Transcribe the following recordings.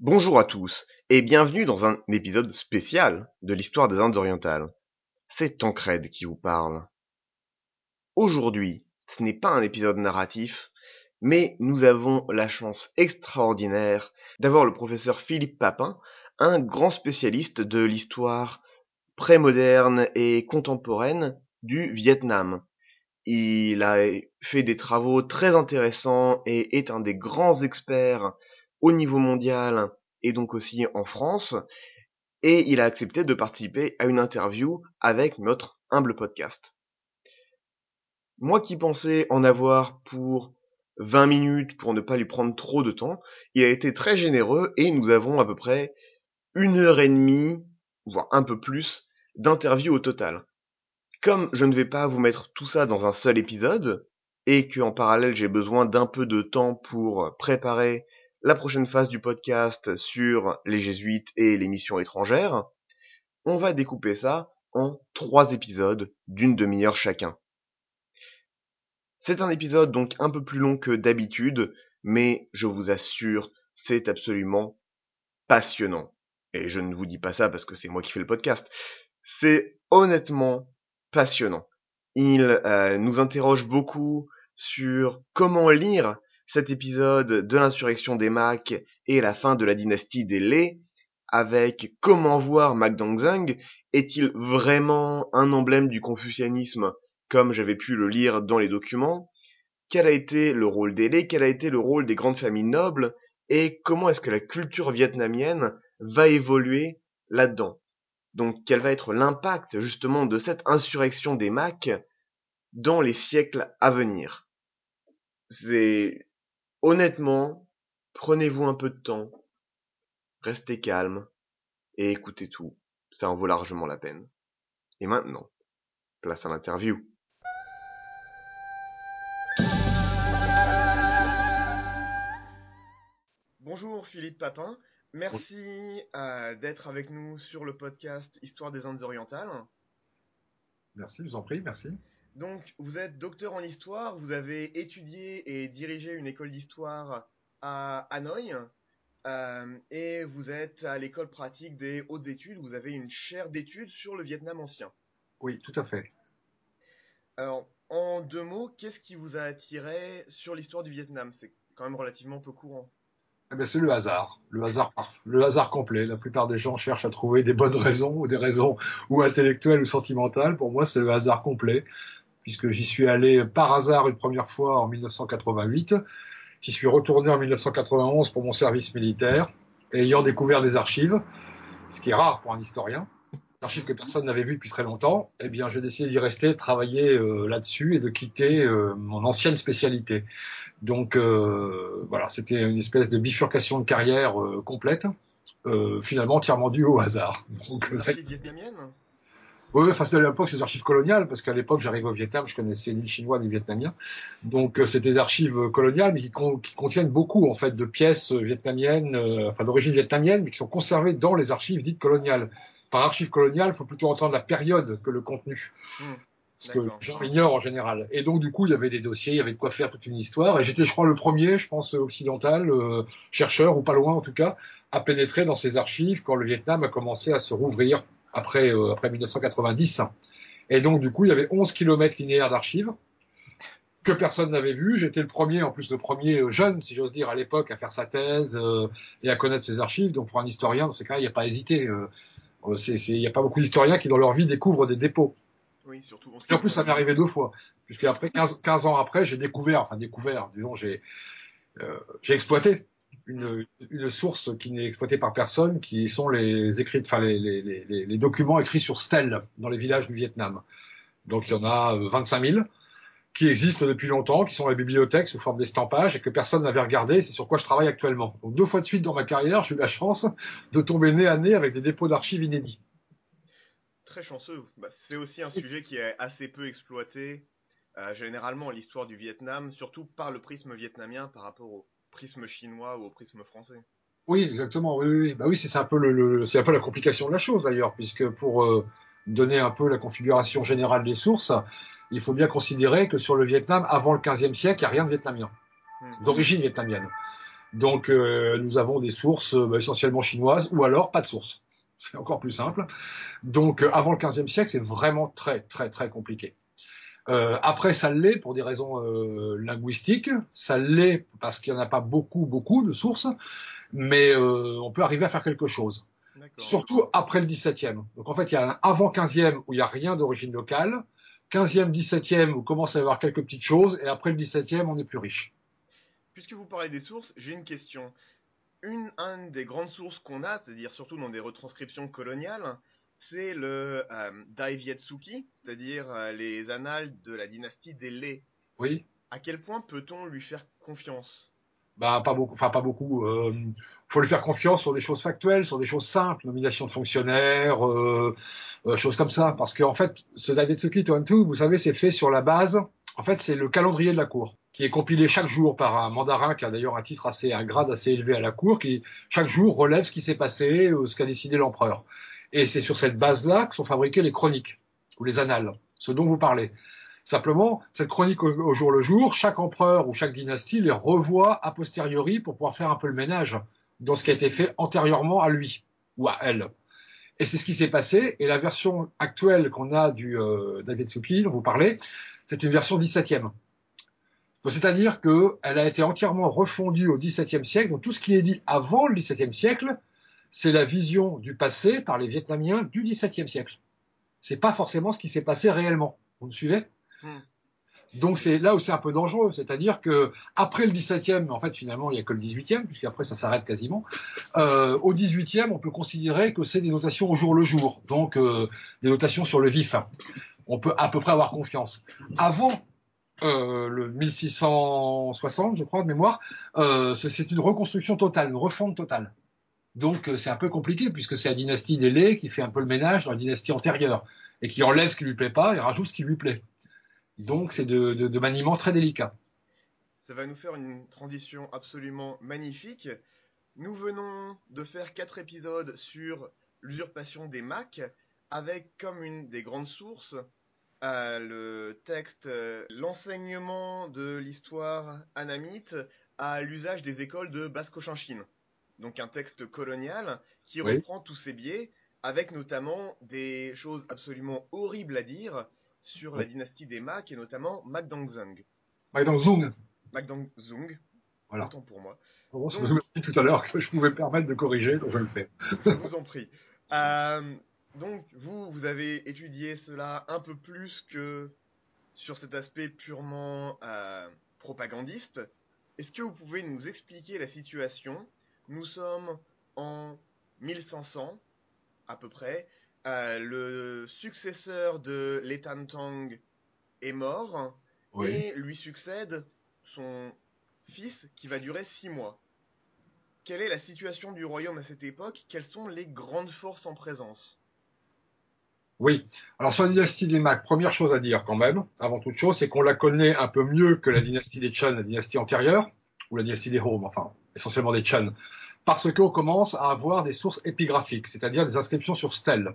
Bonjour à tous et bienvenue dans un épisode spécial de l'histoire des Indes orientales. C'est Tancred qui vous parle. Aujourd'hui, ce n'est pas un épisode narratif, mais nous avons la chance extraordinaire d'avoir le professeur Philippe Papin, un grand spécialiste de l'histoire prémoderne et contemporaine du Vietnam. Il a fait des travaux très intéressants et est un des grands experts au niveau mondial et donc aussi en France. Et il a accepté de participer à une interview avec notre humble podcast. Moi qui pensais en avoir pour 20 minutes pour ne pas lui prendre trop de temps, il a été très généreux et nous avons à peu près une heure et demie, voire un peu plus, d'interview au total. Comme je ne vais pas vous mettre tout ça dans un seul épisode, et que en parallèle j'ai besoin d'un peu de temps pour préparer la prochaine phase du podcast sur les jésuites et les missions étrangères, on va découper ça en trois épisodes d'une demi-heure chacun. C'est un épisode donc un peu plus long que d'habitude, mais je vous assure, c'est absolument passionnant. Et je ne vous dis pas ça parce que c'est moi qui fais le podcast. C'est honnêtement passionnant. Il euh, nous interroge beaucoup sur comment lire cet épisode de l'insurrection des Macs et la fin de la dynastie des Lé, avec comment voir Mac Dongzeng, est-il vraiment un emblème du confucianisme comme j'avais pu le lire dans les documents Quel a été le rôle des Lé Quel a été le rôle des grandes familles nobles Et comment est-ce que la culture vietnamienne va évoluer là-dedans? Donc quel va être l'impact justement de cette insurrection des Macs dans les siècles à venir? C'est Honnêtement, prenez-vous un peu de temps, restez calme et écoutez tout. Ça en vaut largement la peine. Et maintenant, place à l'interview. Philippe Papin, merci euh, d'être avec nous sur le podcast Histoire des Indes orientales. Merci, je vous en prie, merci. Donc, vous êtes docteur en histoire, vous avez étudié et dirigé une école d'histoire à Hanoï, euh, et vous êtes à l'école pratique des hautes études, vous avez une chaire d'études sur le Vietnam ancien. Oui, tout à fait. Alors, en deux mots, qu'est-ce qui vous a attiré sur l'histoire du Vietnam? C'est quand même relativement peu courant. Eh ben, c'est le hasard, le hasard, le hasard complet. La plupart des gens cherchent à trouver des bonnes raisons ou des raisons ou intellectuelles ou sentimentales. Pour moi, c'est le hasard complet puisque j'y suis allé par hasard une première fois en 1988. J'y suis retourné en 1991 pour mon service militaire, et ayant découvert des archives, ce qui est rare pour un historien, archives que personne n'avait vues depuis très longtemps, eh bien j'ai décidé d'y rester, de travailler euh, là-dessus et de quitter euh, mon ancienne spécialité. Donc euh, voilà, c'était une espèce de bifurcation de carrière complète, finalement entièrement due au hasard. Donc, vietnamienne oui, enfin, à l'époque, ces archives coloniales, parce qu'à l'époque, j'arrivais au Vietnam, je connaissais ni le chinois ni le vietnamien. Donc, euh, c'est des archives coloniales, mais qui, contiennent beaucoup, en fait, de pièces vietnamiennes, euh, enfin, d'origine vietnamienne, mais qui sont conservées dans les archives dites coloniales. Par archives coloniales, il faut plutôt entendre la période que le contenu. Hmm, ce que les gens ignorent en général. Et donc, du coup, il y avait des dossiers, il y avait de quoi faire toute une histoire. Et j'étais, je crois, le premier, je pense, occidental, euh, chercheur, ou pas loin en tout cas, à pénétrer dans ces archives quand le Vietnam a commencé à se rouvrir après, euh, après 1990. Et donc, du coup, il y avait 11 kilomètres linéaires d'archives que personne n'avait vu. J'étais le premier, en plus le premier euh, jeune, si j'ose dire, à l'époque, à faire sa thèse euh, et à connaître ses archives. Donc, pour un historien, dans ces cas, il n'y a pas hésité. Il n'y a pas beaucoup d'historiens qui, dans leur vie, découvrent des dépôts. Oui, surtout. En, en plus, ça m'est arrivé deux fois, puisque après 15, 15 ans après, j'ai découvert, enfin découvert, disons, j'ai euh, j'ai exploité une, une, source qui n'est exploitée par personne, qui sont les écrits, enfin les, les, les, les, documents écrits sur stèles dans les villages du Vietnam. Donc il y en a 25 euh, 000 qui existent depuis longtemps, qui sont à la bibliothèque sous forme d'estampage et que personne n'avait regardé. C'est sur quoi je travaille actuellement. Donc deux fois de suite dans ma carrière, j'ai eu la chance de tomber nez à nez avec des dépôts d'archives inédits. Très chanceux. Bah, c'est aussi un sujet qui est assez peu exploité euh, généralement l'histoire du Vietnam, surtout par le prisme vietnamien par rapport au prisme chinois ou au prisme français. Oui, exactement. Oui, oui, bah oui, c'est un peu le, c'est un peu la complication de la chose d'ailleurs, puisque pour euh, donner un peu la configuration générale des sources, il faut bien considérer que sur le Vietnam, avant le 15e siècle, il n'y a rien de vietnamien, mmh. d'origine vietnamienne. Donc, euh, nous avons des sources bah, essentiellement chinoises, ou alors pas de sources. C'est encore plus simple. Donc, euh, avant le 15e siècle, c'est vraiment très, très, très compliqué. Euh, après, ça l'est pour des raisons euh, linguistiques, ça l'est parce qu'il n'y en a pas beaucoup, beaucoup de sources, mais euh, on peut arriver à faire quelque chose. Surtout après le 17e. Donc en fait, il y a un avant 15e où il n'y a rien d'origine locale, 15e, 17e où commence à y avoir quelques petites choses, et après le 17e, on est plus riche. Puisque vous parlez des sources, j'ai une question. Une, une des grandes sources qu'on a, c'est-à-dire surtout dans des retranscriptions coloniales, c'est le euh, Daivietsuki, c'est-à-dire euh, les annales de la dynastie des Lé. Oui. À quel point peut-on lui faire confiance? Bah pas beaucoup, enfin pas beaucoup. Euh, faut lui faire confiance sur des choses factuelles, sur des choses simples, nomination de fonctionnaires, euh, euh choses comme ça. Parce qu'en fait, ce Daivietsuki Toantu, vous savez, c'est fait sur la base. En fait, c'est le calendrier de la cour qui est compilé chaque jour par un mandarin qui a d'ailleurs un titre assez, un grade assez élevé à la cour, qui chaque jour relève ce qui s'est passé, ce qu'a décidé l'empereur. Et c'est sur cette base-là que sont fabriquées les chroniques ou les annales, ce dont vous parlez. Simplement, cette chronique au, jour le jour, chaque empereur ou chaque dynastie les revoit a posteriori pour pouvoir faire un peu le ménage dans ce qui a été fait antérieurement à lui ou à elle. Et c'est ce qui s'est passé. Et la version actuelle qu'on a du euh, David Suki, dont vous parlez, c'est une version 17e. C'est-à-dire qu'elle a été entièrement refondue au XVIIe siècle. Donc tout ce qui est dit avant le XVIIe siècle c'est la vision du passé par les Vietnamiens du XVIIe siècle. C'est pas forcément ce qui s'est passé réellement. Vous me suivez? Hmm. Donc c'est là où c'est un peu dangereux, c'est-à-dire que après le 17e, en fait finalement il y a que le 18e, puisqu'après ça s'arrête quasiment. Euh, au 18e, on peut considérer que c'est des notations au jour le jour, donc euh, des notations sur le vif. On peut à peu près avoir confiance. Avant euh, le 1660, je crois de mémoire, euh, c'est une reconstruction totale, une refonte totale. Donc euh, c'est un peu compliqué puisque c'est la dynastie des Lé qui fait un peu le ménage dans la dynastie antérieure et qui enlève ce qui lui plaît pas et rajoute ce qui lui plaît. Donc c'est de, de, maniement très délicat. Ça va nous faire une transition absolument magnifique. Nous venons de faire quatre épisodes sur l'usurpation des Macs avec comme une des grandes sources le texte euh, L'enseignement de l'histoire anamite à l'usage des écoles de Basse-Cochinchine donc un texte colonial qui reprend tous ces biais, avec notamment des choses absolument horribles à dire sur la dynastie des Mac et notamment Macdangzung. Macdangzung. Macdangzung. Voilà. Autant pour moi. donc, je vous dit tout à l'heure que je pouvais me permettre de corriger, donc je le fais. je vous en prie. Euh, donc, vous, vous avez étudié cela un peu plus que sur cet aspect purement euh, propagandiste. Est-ce que vous pouvez nous expliquer la situation? Nous sommes en 1500, à peu près. Euh, le successeur de Tang est mort et lui succède son fils qui va durer six mois. Quelle est la situation du royaume à cette époque? Quelles sont les grandes forces en présence? Oui. Alors sur la dynastie des Mac, première chose à dire quand même, avant toute chose, c'est qu'on la connaît un peu mieux que la dynastie des Chan, la dynastie antérieure, ou la dynastie des Home, enfin essentiellement des Chan parce qu'on commence à avoir des sources épigraphiques, c'est-à-dire des inscriptions sur stèles.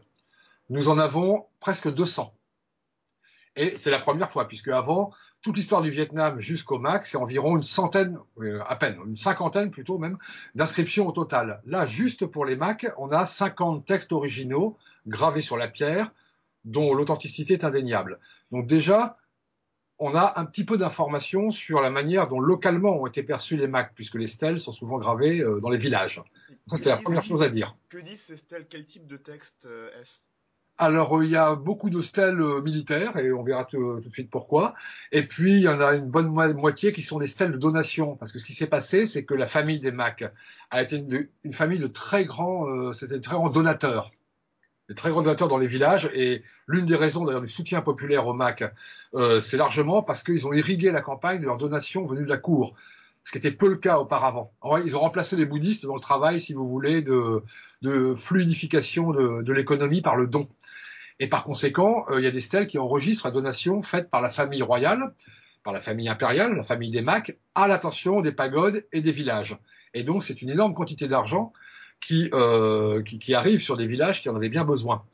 Nous en avons presque 200. Et c'est la première fois, puisque avant, toute l'histoire du Vietnam jusqu'au Mac, c'est environ une centaine, euh, à peine, une cinquantaine plutôt même, d'inscriptions au total. Là, juste pour les Mac, on a 50 textes originaux gravés sur la pierre, dont l'authenticité est indéniable. Donc déjà, on a un petit peu d'informations sur la manière dont localement ont été perçus les Macs, puisque les stèles sont souvent gravées euh, dans les villages. C'était la première chose à dire. Que disent ces stèles? Quel type de texte euh, est-ce? Alors, euh, il y a beaucoup de stèles militaires, et on verra tout, de suite pourquoi. Et puis, il y en a une bonne moitié qui sont des stèles de donation. Parce que ce qui s'est passé, c'est que la famille des Macs a été une, famille de très grands, c'était de très grands donateurs des très grands donateurs dans les villages. Et l'une des raisons d'ailleurs du soutien populaire au MAC, euh, c'est largement parce qu'ils ont irrigué la campagne de leurs donations venues de la cour, ce qui était peu le cas auparavant. ils ont remplacé les bouddhistes dans le travail, si vous voulez, de, fluidification de l'économie par le don. Et par conséquent, euh, il y a des stèles qui enregistrent la donation faite par la famille royale, par la famille impériale, la famille des Macs, à l'attention des pagodes et des villages. Et donc, c'est une énorme quantité d'argent qui, euh, qui, arrive sur des villages qui en avaient bien besoin.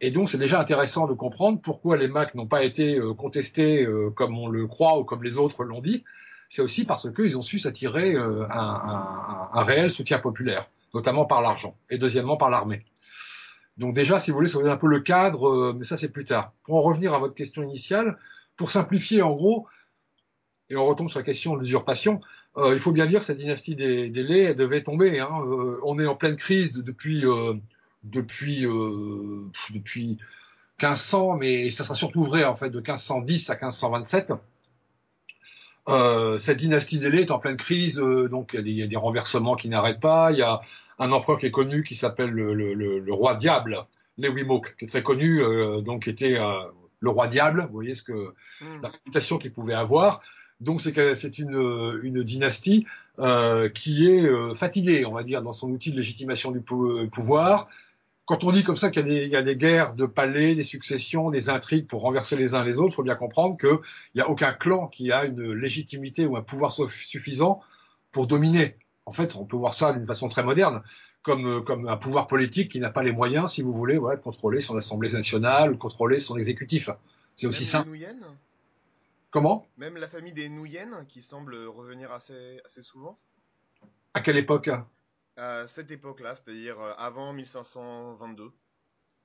Et donc, c'est déjà intéressant de comprendre pourquoi les Macs n'ont pas été euh, contestés comme on le croit ou comme les autres l'ont dit. C'est aussi parce qu'ils ont su s'attirer un, réel soutien populaire, notamment par l'argent, et deuxièmement par l'armée. Donc déjà, si vous voulez, ça vous donne un peu le cadre, euh, mais ça c'est plus tard. Pour en revenir à votre question initiale, pour simplifier en gros, et on retombe sur la question de l'usurpation, euh, il faut bien dire que cette dynastie des, des elle devait tomber. Hein. Euh, on est en pleine crise depuis euh, depuis depuis 1500, mais ça sera surtout vrai en fait de 1510 à 1527. cette dynastie des Lais est en pleine crise, donc il y, y, a des, renversements qui n'arrêtent pas. Il y a un empereur qui est connu qui s'appelle le, le, le, le, roi diable, Lewimok, qui est très connu, donc qui était le roi diable. Vous voyez ce que mm. la réputation qu'il pouvait avoir. Donc c'est une, une dynastie euh, qui est euh, fatiguée, on va dire, dans son outil de légitimation du pouvoir. Quand on dit comme ça qu'il y, y, a des guerres de palais, des successions, des intrigues pour renverser les uns les autres, il faut bien comprendre qu'il n'y a aucun clan qui a une légitimité ou un pouvoir suffisant pour dominer. En fait, on peut voir ça d'une façon très moderne, comme, comme un pouvoir politique qui n'a pas les moyens, si vous voulez, voilà, de contrôler son assemblée nationale, de contrôler son exécutif. C'est aussi simple. Comment? Même la famille des Nouyennes, qui semble revenir assez, assez souvent? À quelle époque? À cette époque-là, c'est-à-dire avant 1522.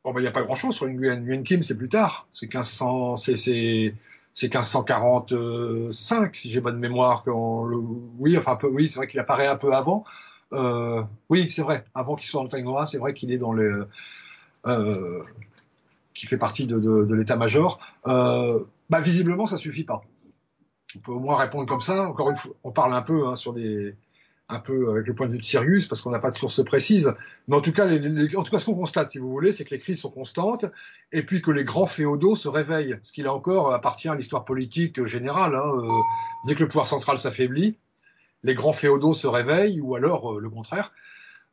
Oh, ben, il n'y a pas grand-chose sur une Guyenne. Nguyen Kim, c'est plus tard. C'est 1500, c'est, c'est, c'est 1545, si j'ai bonne mémoire. Quand le... Oui, enfin, oui, c'est vrai qu'il apparaît un peu avant. Euh, oui, c'est vrai. Avant qu'il soit en Taïnois, c'est vrai qu'il est dans le, euh, qui fait partie de l'état-major. Euh, bah, visiblement, ça suffit pas. On peut au moins répondre comme ça. Encore une fois, on parle un peu hein, sur des, un peu avec le point de vue de Sirius, parce qu'on n'a pas de source précise. Mais en tout cas, en tout cas, ce qu'on constate, si vous voulez, c'est que les crises sont constantes, et puis que les grands féodaux se réveillent, ce qui là encore appartient à l'histoire politique générale. Hein. Euh, dès que le pouvoir central s'affaiblit, les grands féodaux se réveillent, ou alors euh, le contraire.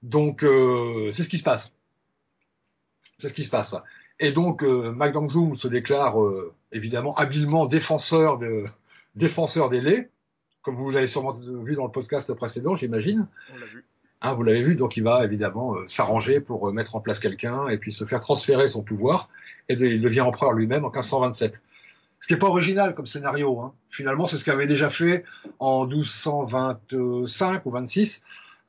Donc, euh, c'est ce qui se passe. C'est ce qui se passe. Et donc, euh, se déclare évidemment habilement défenseur, de, défenseur des laits, comme vous l'avez sûrement vu dans le podcast précédent, j'imagine. On l'a vu. Hein, vous l'avez vu, donc il va évidemment euh, s'arranger pour euh, mettre en place quelqu'un et puis se faire transférer son pouvoir. Et de, il devient empereur lui-même en 1527. Ce qui n'est pas original comme scénario. Hein. Finalement, c'est ce qu'avait déjà fait en 1225 ou 26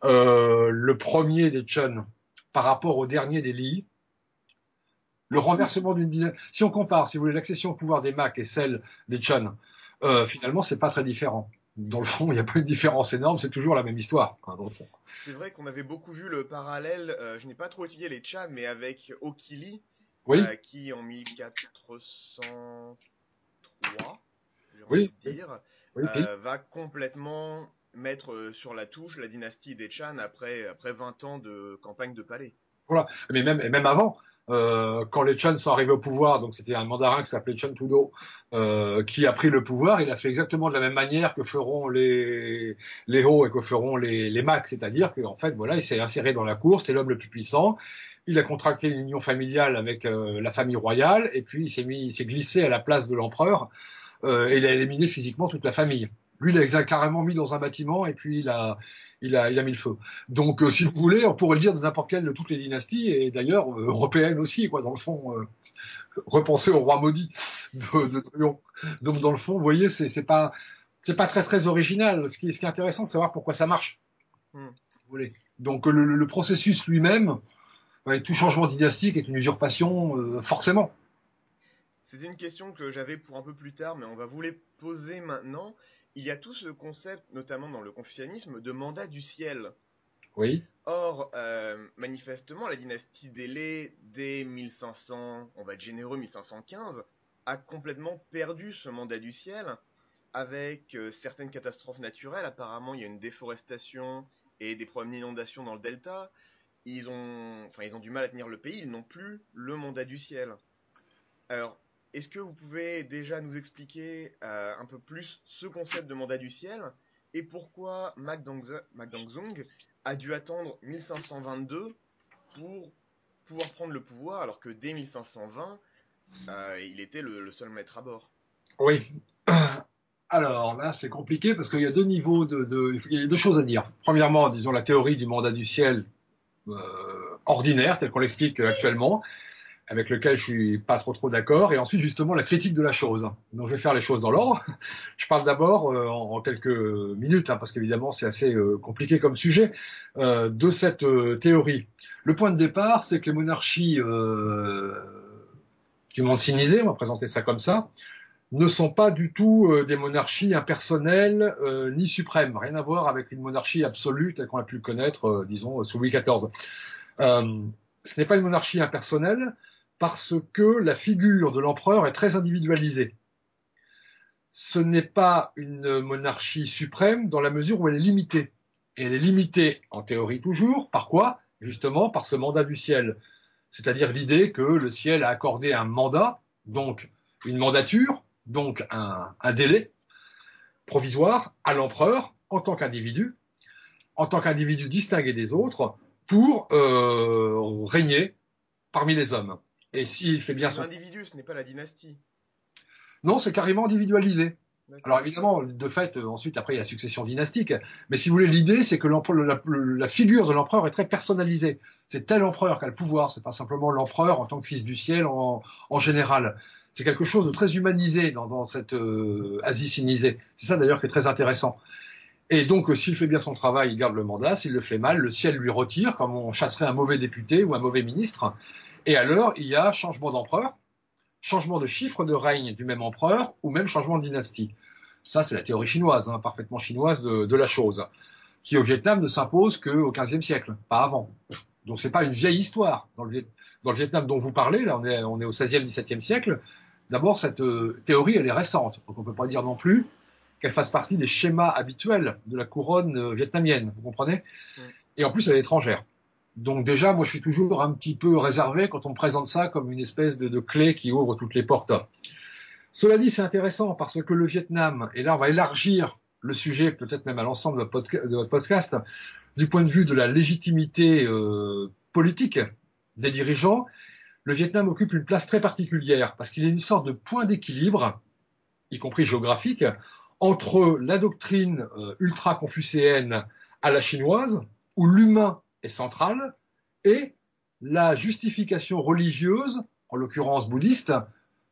euh, le premier des Chun par rapport au dernier des Li le renversement d'une dynastie. Si on compare, si vous voulez, l'accession au pouvoir des Mac et celle des Chun, finalement, c'est pas très différent. Dans le fond, il n'y a pas une différence énorme, c'est toujours la même histoire. Hein. C'est vrai qu'on avait beaucoup vu le parallèle. Euh, je n'ai pas trop étudié les Chun, mais avec Okili, oui. euh, qui en 1403, j'ai envie oui. dire, oui, euh, va complètement mettre euh, sur la touche la dynastie des Chan après, après 20 ans de campagne de palais. Voilà, mais même, et même avant, euh, quand les Chan sont arrivés au pouvoir, donc c'était un mandarin qui s'appelait Chan Tudo, euh, qui a pris le pouvoir, il a fait exactement de la même manière que feront les les Ho et que feront les, les Mac, c'est-à-dire qu'en fait, voilà, il s'est inséré dans la cour, c'est l'homme le plus puissant, il a contracté une union familiale avec euh, la famille royale, et puis il s'est mis, il s'est glissé à la place de l'empereur, euh, et il a éliminé physiquement toute la famille. Lui, il a carrément mis dans un bâtiment, et puis il a il a, il a mis le feu. Donc, euh, si vous voulez, on pourrait le dire de n'importe quelle de toutes les dynasties, et d'ailleurs euh, européennes aussi, quoi, dans le fond. Euh, repenser au roi maudit de, de. Donc, dans le fond, vous voyez, c'est, pas, c'est pas très très original. Ce qui, ce qui est intéressant, c'est savoir pourquoi ça marche. Mm. Si vous voulez. Donc, le, le processus lui-même, tout changement dynastique est une usurpation, euh, forcément. C'était une question que j'avais pour un peu plus tard, mais on va vous les poser maintenant il y a tout ce concept, notamment dans le confucianisme, de mandat du ciel. Oui. Or, euh, manifestement, la dynastie d'Élé, dès 1500, on va être généreux, 1515, a complètement perdu ce mandat du ciel, avec euh, certaines catastrophes naturelles. Apparemment, il y a une déforestation et des problèmes d'inondation dans le delta. Ils ont, enfin, ils ont du mal à tenir le pays, ils n'ont plus le mandat du ciel. Alors, est-ce que vous pouvez déjà nous expliquer euh, un peu plus ce concept de mandat du ciel et pourquoi Dongzong a dû attendre 1522 pour pouvoir prendre le pouvoir alors que dès 1520 Euh, il était le, seul maître à bord? Oui. Alors là, c'est compliqué parce qu'il y a deux niveaux de, il y a deux choses à dire. Premièrement, disons la théorie du mandat du ciel euh, ordinaire, tel qu'on l'explique actuellement, avec lequel je suis pas trop trop d'accord, et ensuite justement la critique de la chose. Donc je vais faire les choses dans l'ordre. Je parle d'abord euh, en, quelques minutes, hein, parce qu'évidemment c'est assez euh, compliqué comme sujet, euh, de cette euh, théorie. Le point de départ, c'est que les monarchies euh, du monde civilisé, on va présenter ça comme ça, ne sont pas du tout euh, des monarchies impersonnelles ni suprêmes, rien à voir avec une monarchie absolue telle qu'on a pu le connaître, disons, sous Louis XIV. ce n'est pas une monarchie impersonnelle parce que la figure de l'empereur est très individualisée. Ce n'est pas une monarchie suprême dans la mesure où elle est limitée. Et elle est limitée, en théorie toujours, par quoi Justement par ce mandat du ciel. C'est-à-dire l'idée que le ciel a accordé un mandat, donc une mandature, donc un, délai provisoire à l'empereur en tant qu'individu, en tant qu'individu distingué des autres, pour euh, régner parmi les hommes. Et s'il fait bien son individu, ce n'est pas la dynastie. Non, c'est carrément individualisé. Alors évidemment, de fait, euh, ensuite, après, il y a la succession dynastique. Mais si vous voulez, l'idée, c'est que la, la, figure de l'empereur est très personnalisée. C'est tel empereur qui a le pouvoir. C'est pas simplement l'empereur en tant que fils du ciel en, en général. C'est quelque chose de très humanisé dans, dans cette euh, Asie sinisée. C'est ça d'ailleurs qui est très intéressant. Et donc, euh, s'il fait bien son travail, il garde le mandat. S'il le fait mal, le ciel lui retire, comme on chasserait un mauvais député ou un mauvais ministre. Et alors, il y a changement d'empereur, changement de chiffre de règne du même empereur ou même changement de dynastie. Ça, c'est la théorie chinoise, hein, parfaitement chinoise de, de, la chose, qui au Vietnam ne s'impose qu'au XVe siècle, pas avant. Donc, c'est pas une vieille histoire. Dans le, dans le, Vietnam dont vous parlez, là, on est, on est au XVIe, XVIIe siècle. D'abord, cette euh, théorie, elle est récente. Donc, on peut pas dire non plus qu'elle fasse partie des schémas habituels de la couronne euh, vietnamienne. Vous comprenez? Mmh. Et en plus, elle est étrangère. Donc déjà, moi, je suis toujours un petit peu réservé quand on me présente ça comme une espèce de, clé qui ouvre toutes les portes. Cela dit, c'est intéressant parce que le Vietnam, et là, on va élargir le sujet, peut-être même à l'ensemble de, de, votre podcast, du point de vue de la légitimité euh, politique des dirigeants, le Vietnam occupe une place très particulière parce qu'il est une sorte de point d'équilibre, y compris géographique, entre la doctrine euh, ultra-confucéenne à la chinoise, où l'humain est centrale, et la justification religieuse, en l'occurrence bouddhiste,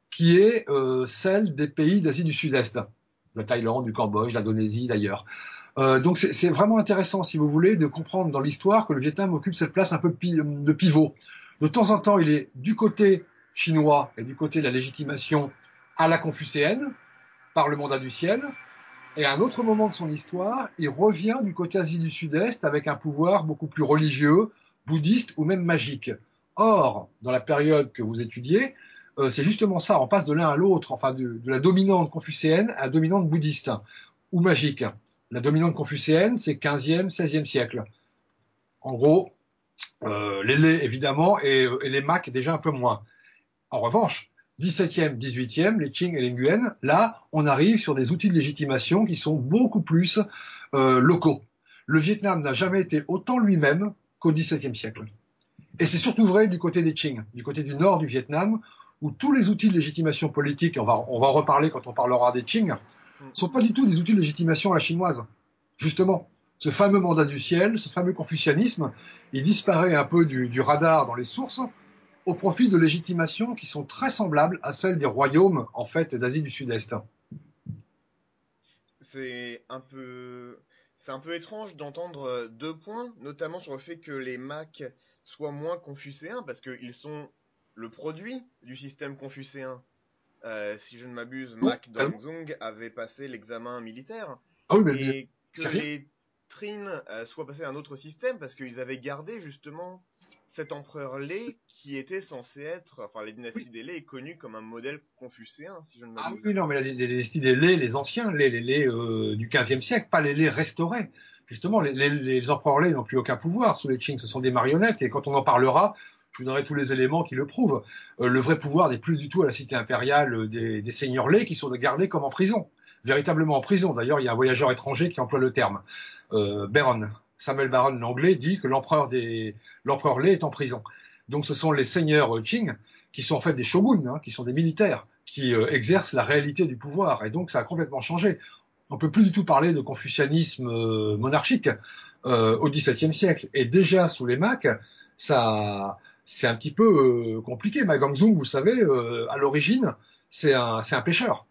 qui est euh, celle des pays d'Asie du Sud-Est, la Thaïlande, du Cambodge, l'Indonésie d'ailleurs. Euh, donc c'est vraiment intéressant, si vous voulez, de comprendre dans l'histoire que le Vietnam occupe cette place un peu de pivot. De temps en temps, il est du côté chinois et du côté de la légitimation à la confucéenne, par le mandat du ciel, et à un autre moment de son histoire, il revient du côté Asie du Sud-Est avec un pouvoir beaucoup plus religieux, bouddhiste ou même magique. Or, dans la période que vous étudiez, euh, c'est justement ça, on passe de l'un à l'autre, enfin de, la dominante confucéenne à la dominante bouddhiste ou magique. La dominante confucéenne, c'est 15e, 16e siècle. En gros, euh, les Lé, évidemment, et, et les Macs déjà un peu moins. En revanche, 17e, 18e, les Qing et les Nguyen, là, on arrive sur des outils de légitimation qui sont beaucoup plus euh, locaux. Le Vietnam n'a jamais été autant lui-même qu'au XVIIe siècle. Et c'est surtout vrai du côté des Qing, du côté du nord du Vietnam, où tous les outils de légitimation politique, on va, on va en reparler quand on parlera des Qing, sont pas du tout des outils de légitimation à la chinoise. Justement, ce fameux mandat du ciel, ce fameux confucianisme, il disparaît un peu du, du radar dans les sources, au profit de légitimations qui sont très semblables à celles des royaumes en fait d'Asie du Sud-Est. C'est un peu c'est un peu étrange d'entendre deux points, notamment sur le fait que les Macs soient moins confucéens parce qu'ils sont le produit du système confucéen. Euh, si je ne m'abuse, Mac Dongzong avait passé l'examen militaire. Ah oui, mais et que les Trine euh, soient passés à un autre système parce qu'ils avaient gardé justement cet empereur Lé qui était censé être, enfin les dynasties oui. des Lé est connu comme un modèle confucéen, si je ne m'abuse. Ah oui, non, mais les, les, dynasties des Lé, les anciens Lé, les Lé euh, du 15e siècle, pas les Lé restaurés. Justement, les, les, les empereurs Lé n'ont plus aucun pouvoir sous les Qing, ce sont des marionnettes, et quand on en parlera, je vous donnerai tous les éléments qui le prouvent. Euh, le vrai pouvoir n'est plus du tout à la cité impériale des, des seigneurs Lé qui sont gardés comme en prison, véritablement en prison. D'ailleurs, il y a un voyageur étranger qui emploie le terme. Euh, Baron, Samuel Baron l'anglais dit que l'empereur des l'empereur est en prison. Donc ce sont les seigneurs Qing qui sont en fait des shoguns, hein, qui sont des militaires, qui euh, exercent la réalité du pouvoir. Et donc ça a complètement changé. On peut plus du tout parler de confucianisme euh, monarchique euh, au XVIIe siècle. Et déjà sous les Macs, ça, c'est un petit peu compliqué. Ma Gangzung, vous savez, à l'origine, c'est un, c'est un pêcheur.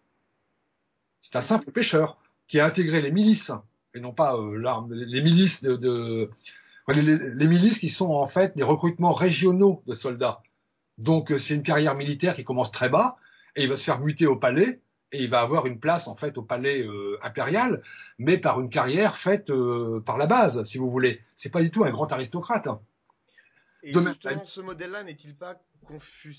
C'est un simple pêcheur qui a intégré les milices et non pas l'arme, les milices de, de les, les, milices qui sont en fait des recrutements régionaux de soldats. Donc c'est une carrière militaire qui commence très bas et il va se faire muter au palais et il va avoir une place en fait au palais euh, impérial, mais par une carrière faite euh, par la base, si vous voulez. C'est pas du tout un grand aristocrate. Hein. Et justement, ce modèle-là n'est-il pas confus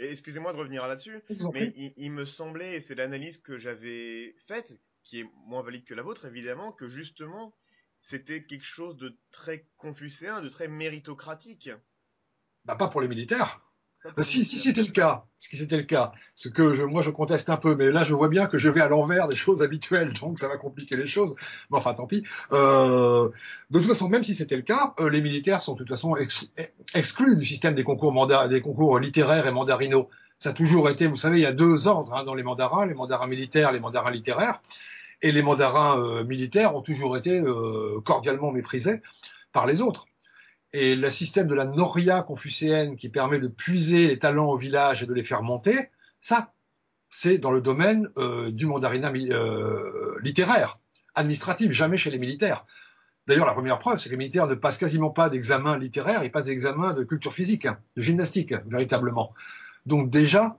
Excusez-moi de revenir là-dessus, mais il, il, me semblait, et c'est l'analyse que j'avais faite, qui est moins valide que la vôtre évidemment, que justement c'était quelque chose de très confucéen, de très méritocratique. Bah pas pour les militaires. Si, si c'était le cas, ce qui c'était le cas, ce que je, moi je conteste un peu, mais là je vois bien que je vais à l'envers des choses habituelles, donc ça va compliquer les choses. Mais enfin, tant pis. Euh, de toute façon, même si c'était le cas, euh, les militaires sont de toute façon exclus du système des concours des concours littéraires et mandarinaux. Ça a toujours été, vous savez, il y a deux ordres hein, dans les mandarins, les mandarins militaires, les mandarins littéraires, et les mandarins euh, militaires ont toujours été cordialement méprisés par les autres. Et le système de la noria confucéenne qui permet de puiser les talents au village et de les faire monter, ça, c'est dans le domaine euh, du mandarinat euh, littéraire, administratif, jamais chez les militaires. D'ailleurs, la première preuve, c'est que les militaires ne passent quasiment pas d'examen littéraire, ils passent d'examen de culture physique, de gymnastique, véritablement. Donc déjà,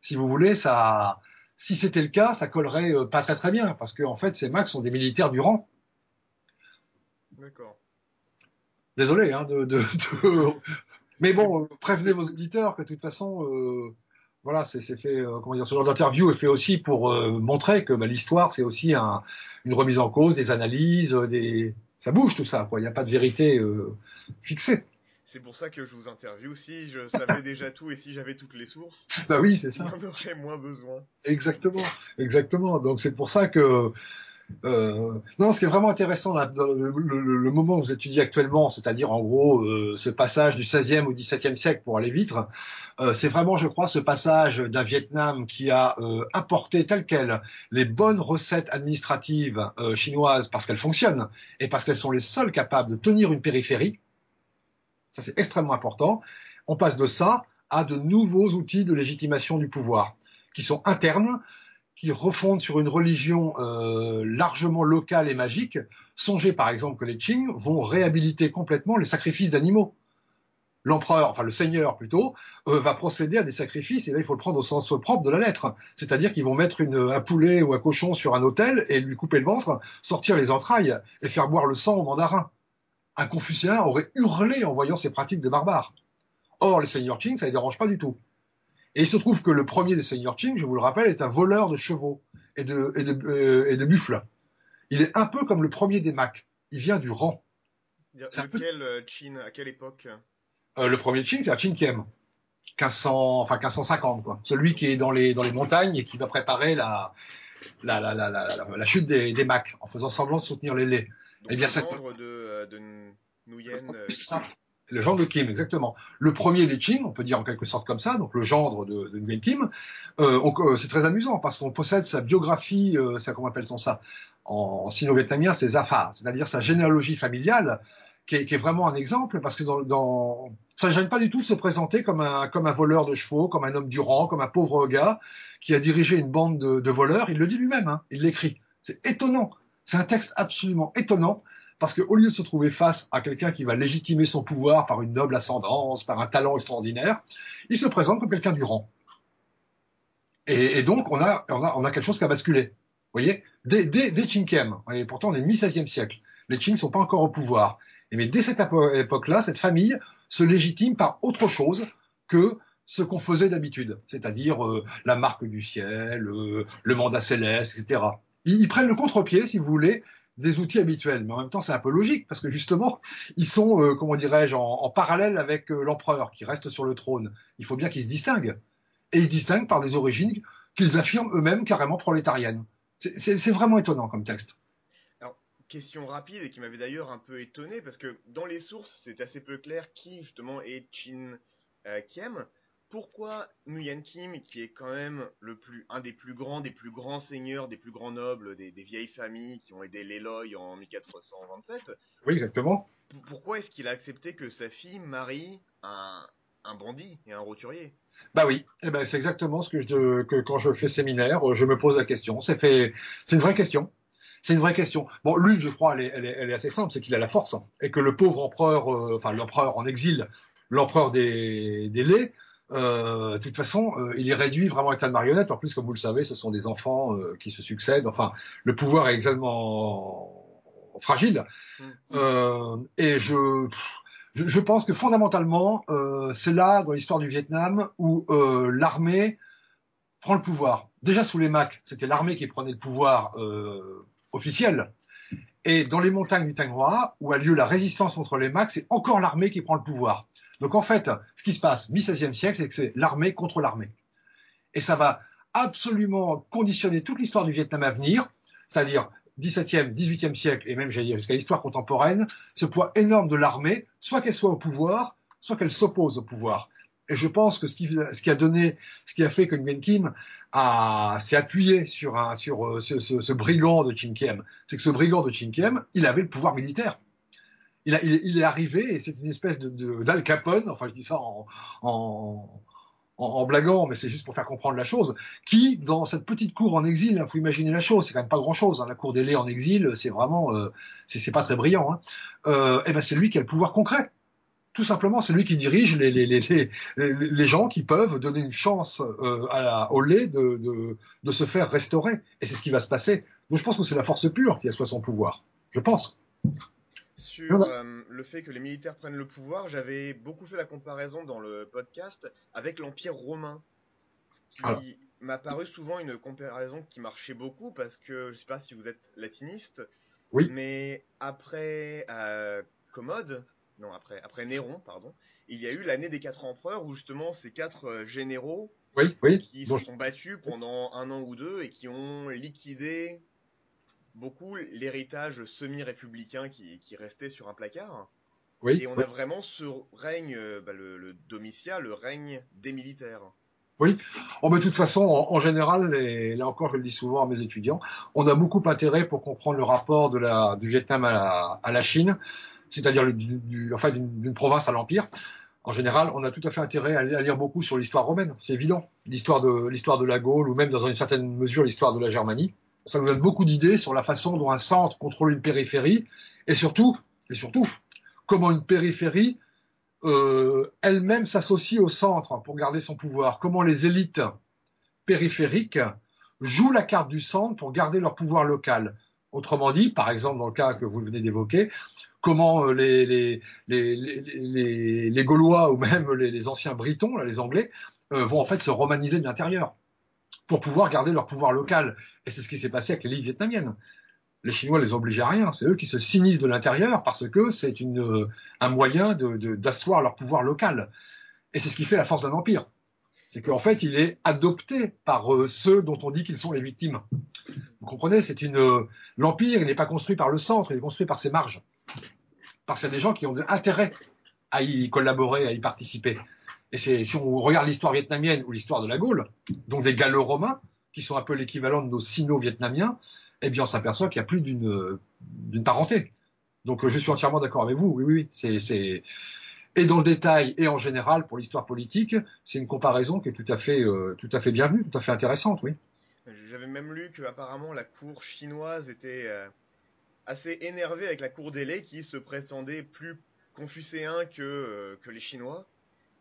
si vous voulez, ça, si c'était le cas, ça collerait euh, pas très très bien, parce qu'en en fait, ces max sont des militaires du rang. D'accord. Désolé, hein, de, de, de... mais bon, prévenez vos auditeurs que de toute façon, euh, voilà, c'est fait, euh, comment dire, ce genre d'interview est fait aussi pour euh, montrer que bah, l'histoire, c'est aussi un, une remise en cause, des analyses, des, ça bouge tout ça, quoi. Il n'y a pas de vérité euh, fixée. C'est pour ça que je vous interviewe. Si je savais déjà tout et si j'avais toutes les sources, bah oui, c'est ça. On aurait moins besoin. Exactement, exactement. Donc c'est pour ça que euh, non, ce qui est vraiment intéressant dans le, moment où vous étudiez actuellement, c'est-à-dire en gros euh, ce passage du 16e au 17e siècle pour aller vite, euh, c'est vraiment, je crois, ce passage d'un Vietnam qui a apporté tel quel les bonnes recettes administratives chinoises parce qu'elles fonctionnent et parce qu'elles sont les seules capables de tenir une périphérie. Ça, c'est extrêmement important. On passe de ça à de nouveaux outils de légitimation du pouvoir qui sont internes, qui refondent sur une religion euh, largement locale et magique, songez par exemple que les Qing vont réhabiliter complètement les sacrifices d'animaux. L'empereur, enfin le seigneur plutôt, euh, va procéder à des sacrifices, et là il faut le prendre au sens propre de la lettre. C'est-à-dire qu'ils vont mettre un poulet ou un cochon sur un autel et lui couper le ventre, sortir les entrailles et faire boire le sang au mandarin. Un confucéen aurait hurlé en voyant ces pratiques de barbares. Or, les seigneurs Qing, ça les dérange pas du tout. Et il se trouve que le premier des seigneurs Qing, je vous le rappelle, est un voleur de chevaux et de, et de, euh, et de buffles. Il est un peu comme le premier des Macs. Il vient du rang. C'est quel peu... Euh, Qin À quelle époque? Euh, Le premier Qing, c'est à Qin Kiem. 1500, enfin 1550, quoi. Celui qui est dans les, dans les montagnes et qui va préparer la, la, la, la, la, chute des, des Macs en faisant semblant de soutenir les laits. Donc, eh bien, cette... de, de Nguyen. Le gendre de Kim, exactement. Le premier des Qing, on peut dire en quelque sorte comme ça, donc le gendre de, de Nguyen Kim. Euh, euh, c'est très amusant parce qu'on possède sa biographie, euh, ça comment appelle-t-on ça En, en sino-vietnamien, c'est Zafa, c'est-à-dire sa généalogie familiale, qui est, qui est, vraiment un exemple parce que dans, dans ça ne gêne pas du tout de se présenter comme un comme un voleur de chevaux, comme un homme du rang, comme un pauvre gars qui a dirigé une bande de, de voleurs. Il le dit lui-même, hein, il l'écrit. C'est étonnant. C'est un texte absolument étonnant parce qu'au lieu de se trouver face à quelqu'un qui va légitimer son pouvoir par une noble ascendance, par un talent extraordinaire, il se présente comme quelqu'un du rang. Et, donc, on a, quelque chose qui a basculé. Vous voyez? Dès, dès, dès et pourtant on est mi-16e siècle, les Qing ne sont pas encore au pouvoir. Mais dès cette époque-là, cette famille se légitime par autre chose que ce qu'on faisait d'habitude, c'est-à-dire euh, la marque du ciel, euh, le mandat céleste, etc. Ils, ils prennent le contre-pied, si vous voulez, des outils habituels. Mais en même temps, c'est un peu logique parce que justement, ils sont, euh, comment dirais-je, en, parallèle avec euh, l'empereur qui reste sur le trône. Il faut bien qu'ils se distinguent. Et ils se distinguent par des origines qu'ils affirment eux-mêmes carrément prolétariennes. C'est vraiment étonnant comme texte. Alors, question rapide et qui m'avait d'ailleurs un peu étonné parce que dans les sources, c'est assez peu clair qui justement est Chin euh, Kiem. Pourquoi Nguyen Kim, qui est quand même le plus, un des plus grands, des plus grands seigneurs, des plus grands nobles, des, des vieilles familles qui ont aidé l'Eloy en 1427, Oui, exactement. pourquoi est-ce qu'il a accepté que sa fille marie un, un bandit et un roturier? Bah oui, eh ben, c'est exactement ce que, je, que quand je fais séminaire, je me pose la question. C'est fait, c'est une vraie question. C'est une vraie question. Bon, l'une, je crois, elle est, elle est, elle est assez simple, c'est qu'il a la force hein, et que le pauvre empereur, euh, enfin l'empereur en exil, l'empereur des, des laits, euh, de toute façon, euh, il est réduit vraiment à état de marionnette. En plus, comme vous le savez, ce sont des enfants euh, qui se succèdent. Enfin, le pouvoir est extrêmement fragile. Mm. Euh, et je, je, je pense que fondamentalement, euh, c'est là, dans l'histoire du Vietnam, où euh, l'armée prend le pouvoir. Déjà sous les Macs, c'était l'armée qui prenait le pouvoir euh, officiel. Et dans les montagnes du Tang Hoa, où a lieu la résistance contre les Macs, c'est encore l'armée qui prend le pouvoir. Donc en fait, ce qui se passe mi-16e siècle, c'est que c'est l'armée contre l'armée. Et ça va absolument conditionner toute l'histoire du Vietnam à venir, c'est-à-dire 17e, 18e siècle, et même jusqu'à l'histoire contemporaine, ce poids énorme de l'armée, soit qu'elle soit au pouvoir, soit qu'elle s'oppose au pouvoir. Et je pense que ce qui, a donné, ce qui a fait que Nguyen Kim s'est appuyé sur, un, sur euh, ce brigand de Chin Kiem, c'est que ce brigand de Chin Kiem, il avait le pouvoir militaire. Il, est arrivé et c'est une espèce de, d'Al Capone, enfin je dis ça en, blaguant, mais c'est juste pour faire comprendre la chose, qui, dans cette petite cour en exil, il faut imaginer la chose, c'est quand même pas grand-chose, hein, la cour des laits en exil, c'est vraiment, euh, c'est, pas très brillant, hein, euh, et ben c'est lui qui a le pouvoir concret. Tout simplement, c'est lui qui dirige les, les, les, les, les gens qui peuvent donner une chance euh, à la, au lait de, de, de se faire restaurer. Et c'est ce qui va se passer. Donc je pense que c'est la force pure qui assoit son pouvoir. Je pense. Sur euh, le fait que les militaires prennent le pouvoir, j'avais beaucoup fait la comparaison dans le podcast avec l'Empire romain. Ce qui m'a paru souvent une comparaison qui marchait beaucoup parce que je sais pas si vous êtes latiniste, Oui. mais après euh, Commode, non après après Néron pardon, il y a eu l'année des quatre empereurs où justement ces quatre euh, généraux Oui, oui. qui se sont battus pendant un an ou deux et qui ont liquidé beaucoup l'héritage semi-républicain qui, qui restait sur un placard. oui, Et on oui. a vraiment ce règne, euh, bah, le, le Domitia, le règne des militaires. Oh, mais de toute façon, en, en général, et là encore, je le dis souvent à mes étudiants, on a beaucoup intérêt pour comprendre le rapport de la, du Vietnam à la, à la Chine, c'est-à-dire enfin d'une d'une province à l'empire. En général, on a tout à fait intérêt à, à lire beaucoup sur l'histoire romaine, c'est évident. L'histoire de l'histoire de la Gaule ou même dans une certaine mesure l'histoire de la Germanie. Ça nous donne beaucoup d'idées sur la façon dont un centre contrôle une périphérie et surtout, et surtout, comment une périphérie euh, elle-même s'associe au centre pour garder son pouvoir. Comment les élites périphériques jouent la carte du centre pour garder leur pouvoir local. Autrement dit, par exemple, dans le cas que vous venez d'évoquer, comment euh, les, les, Gaulois ou même les, anciens Britons, les Anglais, euh, vont en fait se romaniser de l'intérieur pour pouvoir garder leur pouvoir local. Et c'est ce qui s'est passé avec les ligues vietnamiennes. Les Chinois les obligent à rien, c'est eux qui se sinisent de l'intérieur parce que c'est euh, un moyen d'asseoir leur pouvoir local. Et c'est ce qui fait la force d'un empire. C'est qu'en fait, il est adopté par euh, ceux dont on dit qu'ils sont les victimes. Vous comprenez? C'est une euh, l'empire, il n'est pas construit par le centre, il est construit par ses marges. Parce qu'il y a des gens qui ont intérêt à y collaborer, à y participer. Et si on regarde l'histoire vietnamienne ou l'histoire de la Gaule, donc des Gallo-Romains, qui sont un peu l'équivalent de nos Sino-Vietnamiens, eh bien, on s'aperçoit qu'il y a plus d'une parenté. Donc, je suis entièrement d'accord avec vous. Oui, oui. C'est et dans le détail et en général pour l'histoire politique, c'est une comparaison qui est tout à fait euh, tout à fait bienvenue, tout à fait intéressante, oui. J'avais même lu que apparemment la cour chinoise était euh, assez énervée avec la cour laits qui se prétendait plus confucéen que, euh, que les Chinois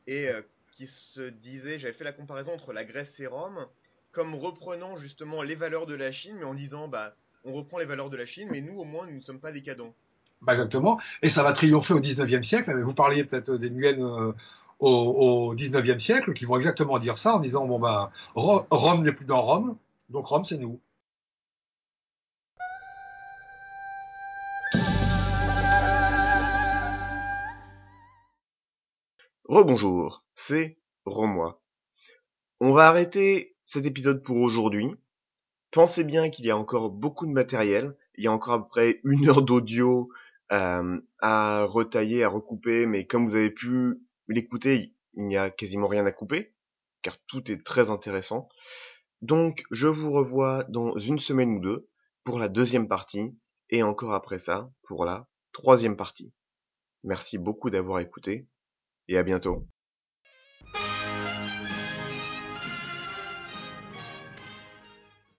et euh, qui se disait, j'avais fait la comparaison entre la Grèce et Rome, comme reprenant justement les valeurs de la Chine, mais en disant bah on reprend les valeurs de la Chine, mais nous au moins nous ne sommes pas décadents. Bah, exactement. Et ça va triompher au 19e siècle. Vous parliez peut-être des Nguyen euh, au, au 19e siècle qui vont exactement dire ça en disant bon bah Ro- Rome n'est plus dans Rome, donc Rome c'est nous. Rebonjour, c'est Romois. On va arrêter cet épisode pour aujourd'hui. Pensez bien qu'il y a encore beaucoup de matériel. Il y a encore à peu près une heure d'audio euh, à retailler, à recouper, mais comme vous avez pu l'écouter, il n'y a quasiment rien à couper. car tout est très intéressant. Donc je vous revois dans une semaine ou deux pour la deuxième partie, et encore après ça pour la troisième partie. Merci beaucoup d'avoir écouté, et à bientôt.